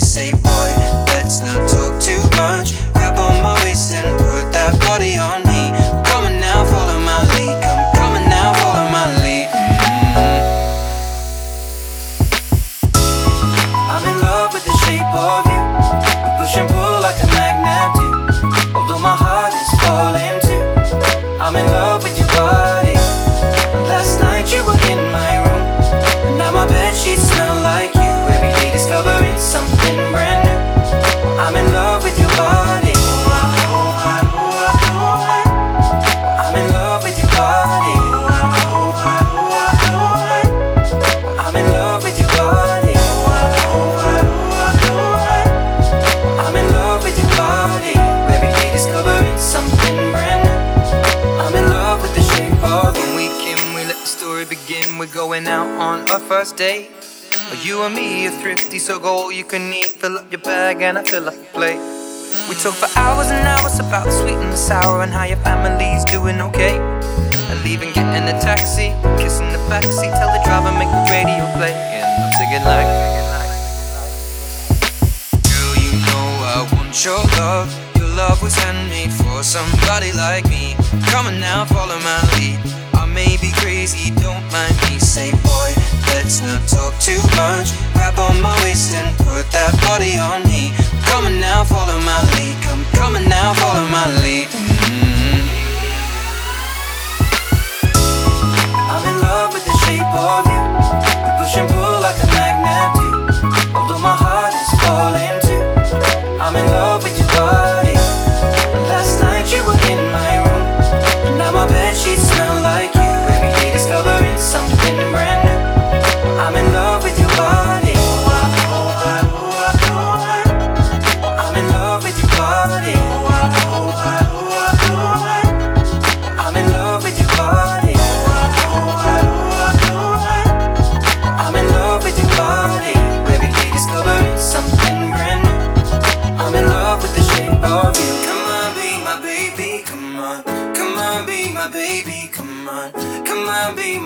Say, boy, on our first date. You and me are thrifty, so go all you can eat. Fill up your bag and I fill up your plate. We talk for hours and hours about the sweet and the sour and how your family's doing okay. And leaving, getting a taxi, kissing the backseat, tell the driver make the radio play. And I'm singing like. Girl, you know I want your love. Your love was handmade for somebody like me. Come on now, follow my lead. May be crazy, don't mind me. Say, boy, let's not talk too much. Grab on my waist and put that body on me. Come on now, follow my lead. Come, on now, follow my lead.